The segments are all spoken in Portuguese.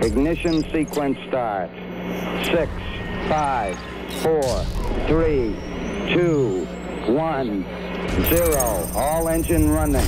Ignition sequence start. Six, five, four, three, two, one, zero. All engine running.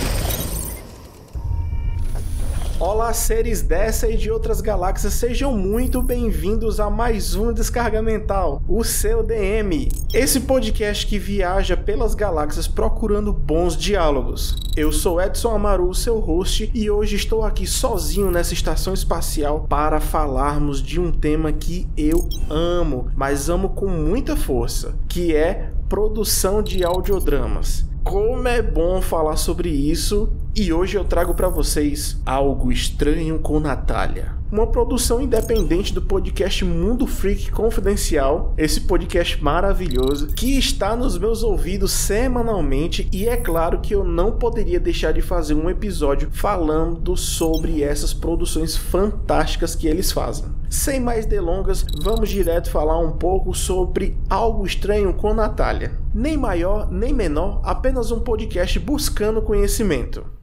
Olá, seres dessa e de outras galáxias, sejam muito bem-vindos a mais um Descarga Mental, o seu DM. Esse podcast que viaja pelas galáxias procurando bons diálogos. Eu sou Edson Amaru, seu host, e hoje estou aqui sozinho nessa estação espacial para falarmos de um tema que eu amo, mas amo com muita força, que é produção de audiodramas. Como é bom falar sobre isso e hoje eu trago para vocês algo estranho com Natália. Uma produção independente do podcast Mundo Freak Confidencial, esse podcast maravilhoso que está nos meus ouvidos semanalmente e é claro que eu não poderia deixar de fazer um episódio falando sobre essas produções fantásticas que eles fazem. Sem mais delongas, vamos direto falar um pouco sobre algo estranho com Natália. Nem maior nem menor, apenas um podcast buscando conhecimento.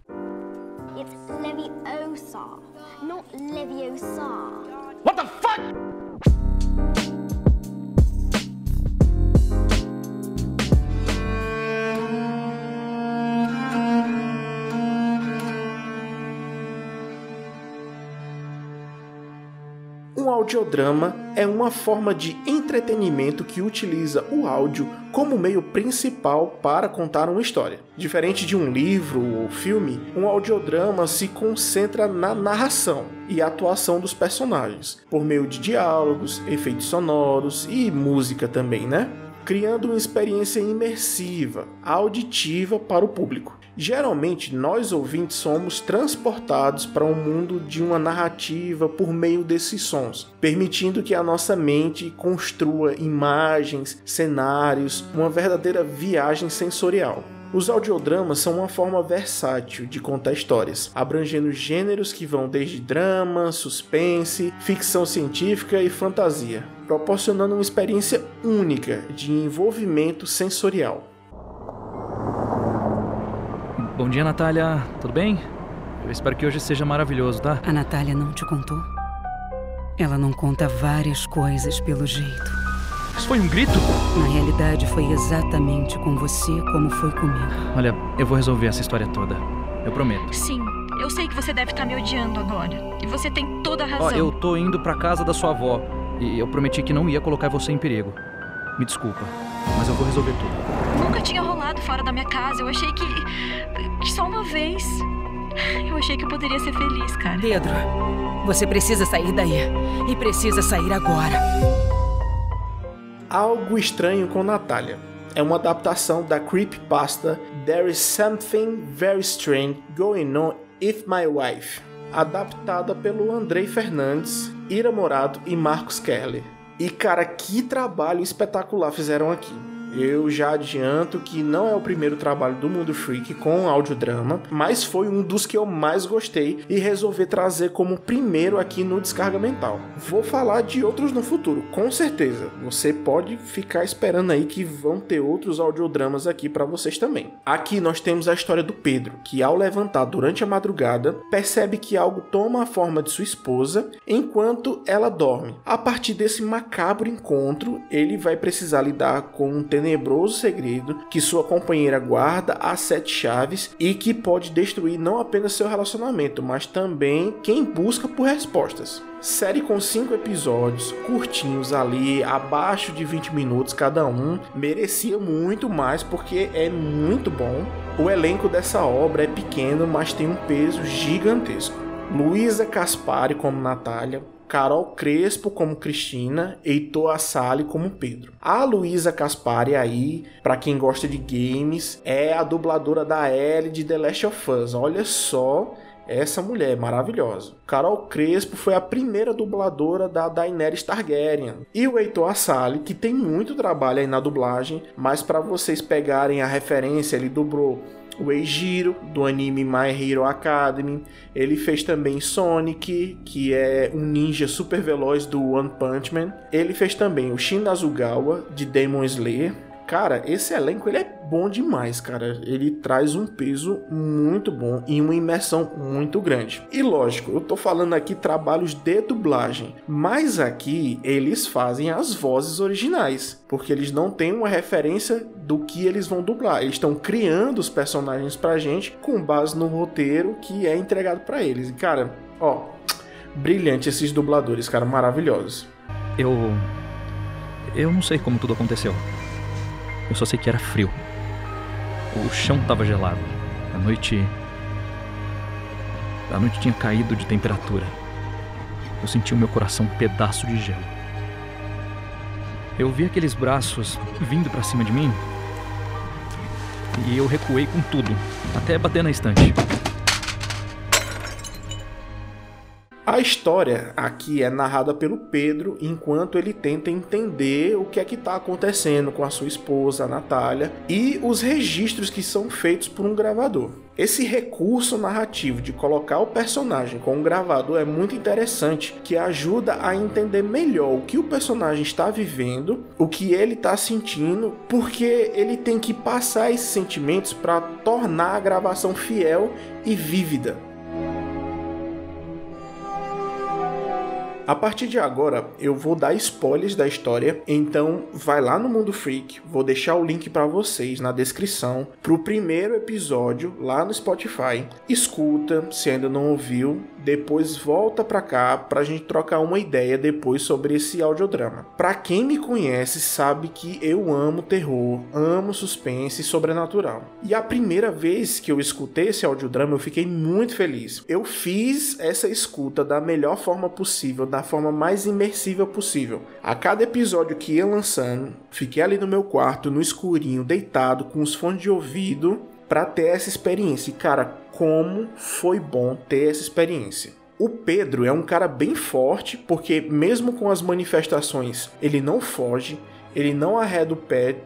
Audiodrama é uma forma de entretenimento que utiliza o áudio como meio principal para contar uma história. Diferente de um livro ou filme, um audiodrama se concentra na narração e atuação dos personagens, por meio de diálogos, efeitos sonoros e música também, né? Criando uma experiência imersiva, auditiva para o público. Geralmente, nós ouvintes somos transportados para um mundo de uma narrativa por meio desses sons, permitindo que a nossa mente construa imagens, cenários, uma verdadeira viagem sensorial. Os audiodramas são uma forma versátil de contar histórias, abrangendo gêneros que vão desde drama, suspense, ficção científica e fantasia, proporcionando uma experiência única de envolvimento sensorial. Bom dia, Natália. Tudo bem? Eu espero que hoje seja maravilhoso, tá? A Natália não te contou? Ela não conta várias coisas pelo jeito. Isso foi um grito? Na realidade, foi exatamente com você como foi comigo. Olha, eu vou resolver essa história toda. Eu prometo. Sim, eu sei que você deve estar me odiando agora. E você tem toda a razão. Ó, eu tô indo pra casa da sua avó. E eu prometi que não ia colocar você em perigo. Me desculpa, mas eu vou resolver tudo. Nunca tinha rolado fora da minha casa. Eu achei que. que só uma vez. Eu achei que eu poderia ser feliz, cara. Pedro, você precisa sair daí. E precisa sair agora. Algo Estranho com Natália. É uma adaptação da creepypasta There is Something Very Strange Going On With My Wife, adaptada pelo Andrei Fernandes, Ira Morato e Marcos Kelly. E cara, que trabalho espetacular fizeram aqui. Eu já adianto que não é o primeiro trabalho do Mundo Freak com audiodrama, mas foi um dos que eu mais gostei e resolvi trazer como primeiro aqui no Descarga Mental. Vou falar de outros no futuro, com certeza. Você pode ficar esperando aí que vão ter outros audiodramas aqui para vocês também. Aqui nós temos a história do Pedro, que ao levantar durante a madrugada, percebe que algo toma a forma de sua esposa enquanto ela dorme. A partir desse macabro encontro, ele vai precisar lidar com um tenebroso segredo que sua companheira guarda às sete chaves e que pode destruir não apenas seu relacionamento, mas também quem busca por respostas. Série com cinco episódios, curtinhos ali, abaixo de 20 minutos cada um, merecia muito mais porque é muito bom. O elenco dessa obra é pequeno, mas tem um peso gigantesco. Luísa Caspari como Natália, Carol Crespo como Cristina, Heitor Assali como Pedro. A Luísa Caspari aí, para quem gosta de games, é a dubladora da Ellie de The Last of Us. Olha só essa mulher é maravilhosa. Carol Crespo foi a primeira dubladora da Daenerys Targaryen. E o Heitor Assali, que tem muito trabalho aí na dublagem, mas para vocês pegarem a referência, ele dublou o Eijiro, do anime My Hero Academy. Ele fez também Sonic, que é um ninja super veloz do One Punch Man. Ele fez também o Shin Azugawa, de Demon Slayer. Cara, esse elenco ele é bom demais, cara. Ele traz um peso muito bom e uma imersão muito grande. E lógico, eu tô falando aqui trabalhos de dublagem, mas aqui eles fazem as vozes originais, porque eles não têm uma referência do que eles vão dublar. Eles estão criando os personagens pra gente com base no roteiro que é entregado para eles. E cara, ó, brilhante esses dubladores, cara, maravilhosos. Eu. Eu não sei como tudo aconteceu. Eu só sei que era frio. O chão tava gelado. A noite. A noite tinha caído de temperatura. Eu senti o meu coração um pedaço de gelo. Eu vi aqueles braços vindo para cima de mim. E eu recuei com tudo, até bater na estante. A história aqui é narrada pelo Pedro enquanto ele tenta entender o que é que está acontecendo com a sua esposa, a Natália, e os registros que são feitos por um gravador. Esse recurso narrativo de colocar o personagem com um gravador é muito interessante, que ajuda a entender melhor o que o personagem está vivendo, o que ele está sentindo, porque ele tem que passar esses sentimentos para tornar a gravação fiel e vívida. A partir de agora, eu vou dar spoilers da história, então vai lá no Mundo Freak, vou deixar o link para vocês na descrição pro primeiro episódio lá no Spotify. Escuta, se ainda não ouviu, depois volta para cá pra gente trocar uma ideia depois sobre esse audiodrama. Para quem me conhece sabe que eu amo terror, amo suspense e sobrenatural. E a primeira vez que eu escutei esse audiodrama eu fiquei muito feliz. Eu fiz essa escuta da melhor forma possível, da forma mais imersiva possível. A cada episódio que ia lançando, fiquei ali no meu quarto, no escurinho, deitado, com os fones de ouvido, para ter essa experiência. E cara, como foi bom ter essa experiência. O Pedro é um cara bem forte, porque mesmo com as manifestações, ele não foge, ele não arreda o pé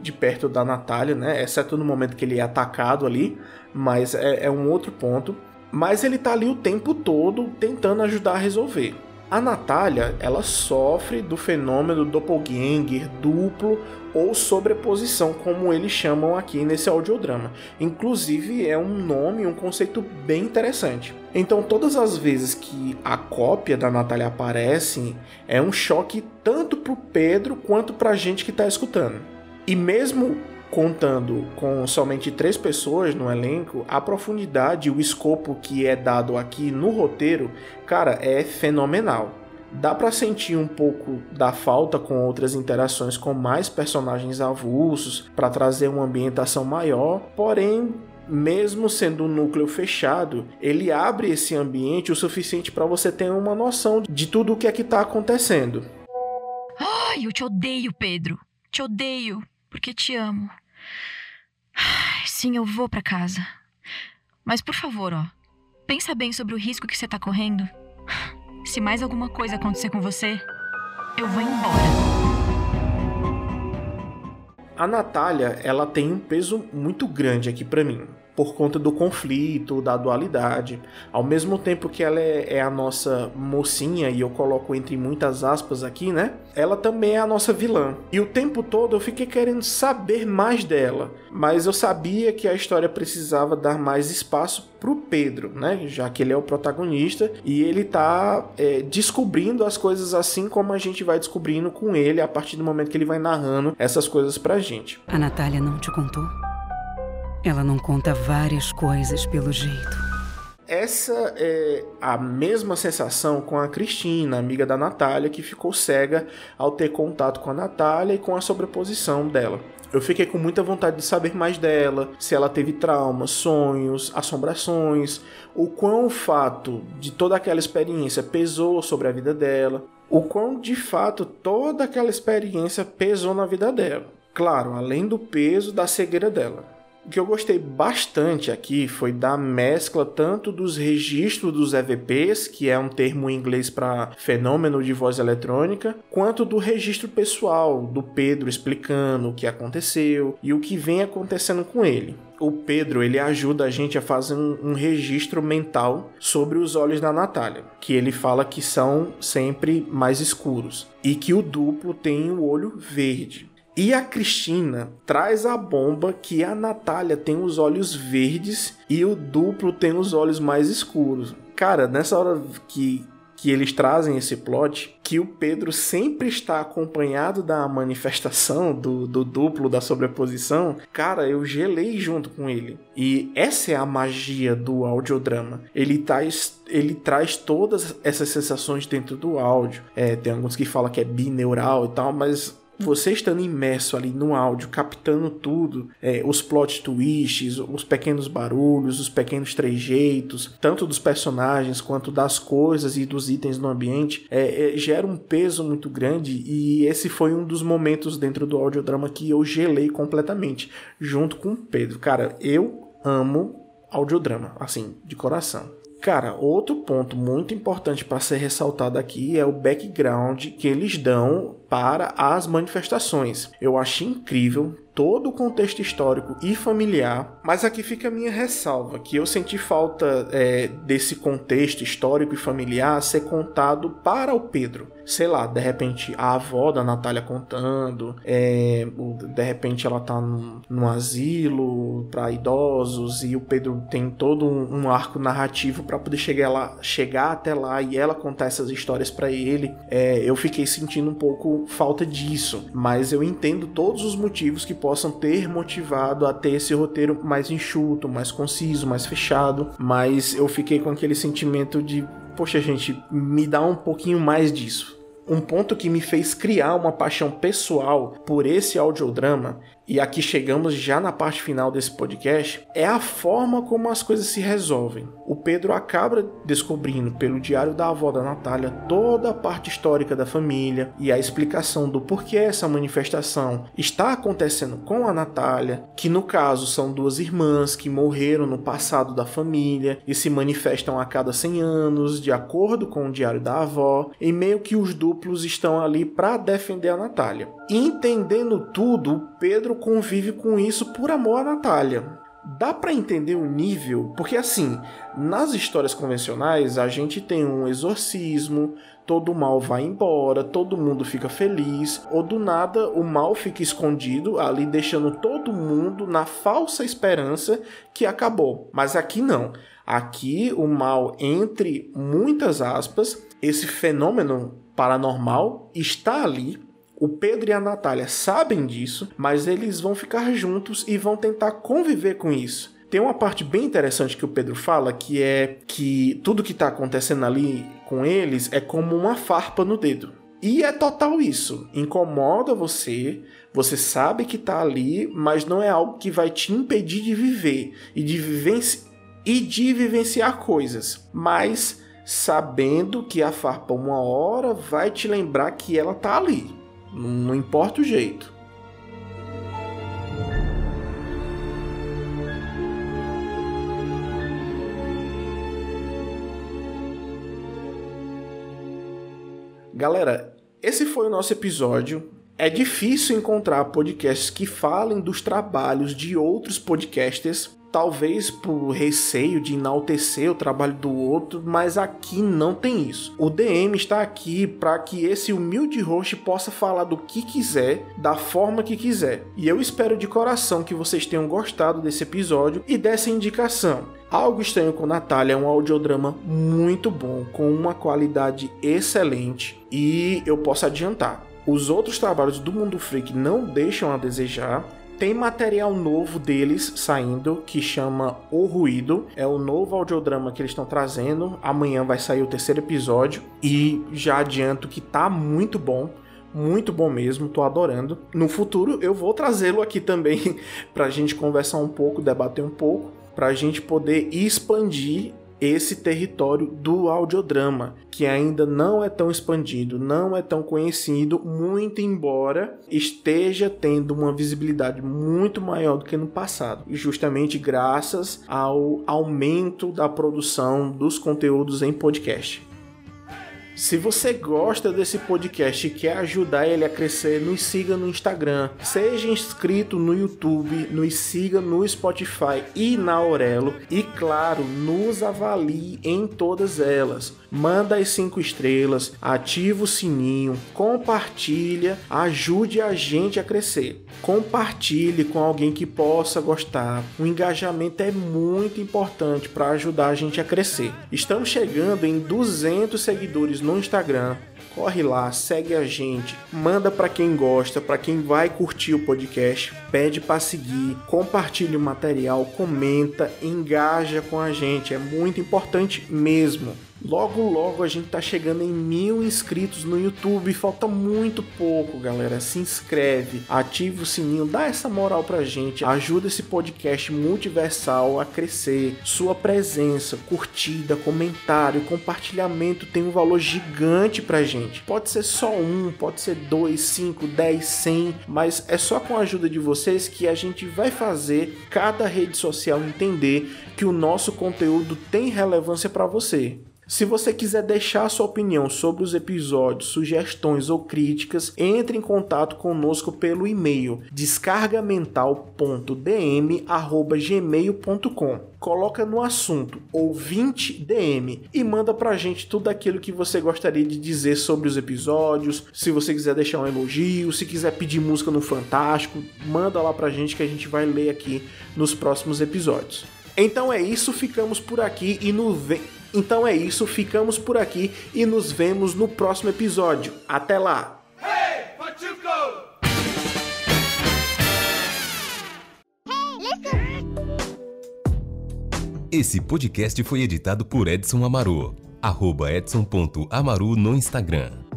de perto da Natália, né? Exceto no momento que ele é atacado ali, mas é, é um outro ponto. Mas ele tá ali o tempo todo tentando ajudar a resolver. A Natália, ela sofre do fenômeno doppelganger duplo ou sobreposição, como eles chamam aqui nesse audiodrama. Inclusive é um nome, um conceito bem interessante. Então, todas as vezes que a cópia da Natália aparece, é um choque tanto para o Pedro quanto para a gente que está escutando. E mesmo contando com somente três pessoas no elenco, a profundidade e o escopo que é dado aqui no roteiro, cara, é fenomenal. Dá para sentir um pouco da falta com outras interações com mais personagens avulsos para trazer uma ambientação maior, porém mesmo sendo um núcleo fechado, ele abre esse ambiente o suficiente para você ter uma noção de tudo o que é que está acontecendo. Ai, eu te odeio, Pedro. Te odeio porque te amo. Sim, eu vou para casa. Mas por favor, ó, pensa bem sobre o risco que você tá correndo. Se mais alguma coisa acontecer com você, eu vou embora. A Natália, ela tem um peso muito grande aqui para mim por conta do conflito, da dualidade. Ao mesmo tempo que ela é, é, a nossa mocinha, e eu coloco entre muitas aspas aqui, né? Ela também é a nossa vilã. E o tempo todo eu fiquei querendo saber mais dela, mas eu sabia que a história precisava dar mais espaço pro Pedro, né? Já que ele é o protagonista e ele tá é, descobrindo as coisas assim como a gente vai descobrindo com ele a partir do momento que ele vai narrando essas coisas pra gente. A Natália não te contou? Ela não conta várias coisas pelo jeito. Essa é a mesma sensação com a Cristina, amiga da Natália, que ficou cega ao ter contato com a Natália e com a sobreposição dela. Eu fiquei com muita vontade de saber mais dela, se ela teve traumas, sonhos, assombrações, o quão o fato de toda aquela experiência pesou sobre a vida dela, o quão de fato toda aquela experiência pesou na vida dela. Claro, além do peso da cegueira dela. O que eu gostei bastante aqui foi da mescla tanto dos registros dos EVPs, que é um termo em inglês para fenômeno de voz eletrônica, quanto do registro pessoal do Pedro explicando o que aconteceu e o que vem acontecendo com ele o Pedro ele ajuda a gente a fazer um, um, registro mental sobre os olhos da Natália, que ele fala que são sempre mais escuros e que o duplo tem o olho verde. E a Cristina traz a bomba que a Natália tem os olhos verdes e o duplo tem os olhos mais escuros. Cara, nessa hora que que eles trazem esse plot, que o Pedro sempre está acompanhado da manifestação do, do duplo da sobreposição, cara, eu gelei junto com ele. E essa é a magia do audiodrama. Ele traz, ele traz todas essas sensações dentro do áudio. É, tem alguns que falam que é bineural e tal, mas você estando imerso ali no áudio, captando tudo, é, os plot twists, os pequenos barulhos, os pequenos trejeitos, tanto dos personagens quanto das coisas e dos itens no ambiente, é, é, gera um peso muito grande e esse foi um dos momentos dentro do audiodrama que eu gelei completamente, junto com o Pedro. Cara, eu amo audiodrama, assim, de coração. Cara, outro ponto muito importante para ser ressaltado aqui é o background que eles dão para as manifestações. Eu achei incrível todo o contexto histórico e familiar, mas aqui fica a minha ressalva, que eu senti falta é, desse contexto histórico e familiar ser contado para o Pedro. Sei lá, de repente a avó da Natália contando, é, de repente ela tá num, num asilo para idosos e o Pedro tem todo um, um arco narrativo para poder chegar lá, chegar até lá e ela contar essas histórias para ele. É, eu fiquei sentindo um pouco falta disso, mas eu entendo todos os motivos que possam ter motivado a ter esse roteiro mais enxuto, mais conciso, mais fechado, mas eu fiquei com aquele sentimento de, poxa, gente, me dá um pouquinho mais disso. Um ponto que me fez criar uma paixão pessoal por esse audiodrama e aqui chegamos já na parte final desse podcast, é a forma como as coisas se resolvem. O Pedro acaba descobrindo pelo diário da avó da Natália toda a parte histórica da família e a explicação do porquê essa manifestação está acontecendo com a Natália, que no caso são duas irmãs que morreram no passado da família e se manifestam a cada 100 anos, de acordo com o diário da avó, e meio que os duplos estão ali para defender a Natália. Entendendo tudo, Pedro convive com isso por amor à Natália. Dá para entender o nível, porque assim, nas histórias convencionais a gente tem um exorcismo, todo mal vai embora, todo mundo fica feliz, ou do nada o mal fica escondido ali, deixando todo mundo na falsa esperança que acabou. Mas aqui não. Aqui o mal, entre muitas aspas, esse fenômeno paranormal está ali o Pedro e a Natália sabem disso, mas eles vão ficar juntos e vão tentar conviver com isso. Tem uma parte bem interessante que o Pedro fala, que é que tudo que está acontecendo ali com eles é como uma farpa no dedo. E é total isso. Incomoda você, você sabe que está ali, mas não é algo que vai te impedir de viver e de, vivenci e de vivenciar coisas. Mas sabendo que a farpa uma hora vai te lembrar que ela está ali. Não importa o jeito. Galera, esse foi o nosso episódio. É difícil encontrar podcasts que falem dos trabalhos de outros podcasters talvez por receio de enaltecer o trabalho do outro, mas aqui não tem isso. O DM está aqui para que esse humilde host possa falar do que quiser, da forma que quiser. E eu espero de coração que vocês tenham gostado desse episódio e dessa indicação. Algo Estranho com Natália é um audiodrama muito bom, com uma qualidade excelente e eu posso adiantar. Os outros trabalhos do Mundo Freak não deixam a desejar, tem material novo deles saindo que chama O Ruído. É o novo audiodrama que eles estão trazendo. Amanhã vai sair o terceiro episódio. E já adianto que tá muito bom. Muito bom mesmo, tô adorando. No futuro eu vou trazê-lo aqui também pra gente conversar um pouco, debater um pouco, pra gente poder expandir esse território do audiodrama, que ainda não é tão expandido, não é tão conhecido, muito embora esteja tendo uma visibilidade muito maior do que no passado, e justamente graças ao aumento da produção dos conteúdos em podcast. Se você gosta desse podcast e quer ajudar ele a crescer, nos siga no Instagram, seja inscrito no YouTube, nos siga no Spotify e na Aurelo e claro, nos avalie em todas elas. Manda as cinco estrelas, ativa o sininho, compartilha, ajude a gente a crescer. Compartilhe com alguém que possa gostar. O engajamento é muito importante para ajudar a gente a crescer. Estamos chegando em 200 seguidores no Instagram. Corre lá, segue a gente, manda para quem gosta, para quem vai curtir o podcast, pede para seguir, compartilha o material, comenta, engaja com a gente, é muito importante mesmo. Logo, logo a gente tá chegando em mil inscritos no YouTube. Falta muito pouco, galera. Se inscreve, ativa o sininho, dá essa moral pra gente. Ajuda esse podcast multiversal a crescer. Sua presença, curtida, comentário, compartilhamento tem um valor gigante pra gente. Pode ser só um, pode ser dois, cinco, dez, cem, mas é só com a ajuda de vocês que a gente vai fazer cada rede social entender que o nosso conteúdo tem relevância para você. Se você quiser deixar sua opinião sobre os episódios, sugestões ou críticas, entre em contato conosco pelo e-mail descargamental.dm@gmail.com. Coloca no assunto ouvinte DM e manda pra gente tudo aquilo que você gostaria de dizer sobre os episódios. Se você quiser deixar um elogio, se quiser pedir música no Fantástico, manda lá pra gente que a gente vai ler aqui nos próximos episódios. Então é isso, ficamos por aqui e no ve então é isso, ficamos por aqui e nos vemos no próximo episódio. Até lá! Hey, Esse podcast foi editado por Edson Amaru. Arroba edson.amaru no Instagram.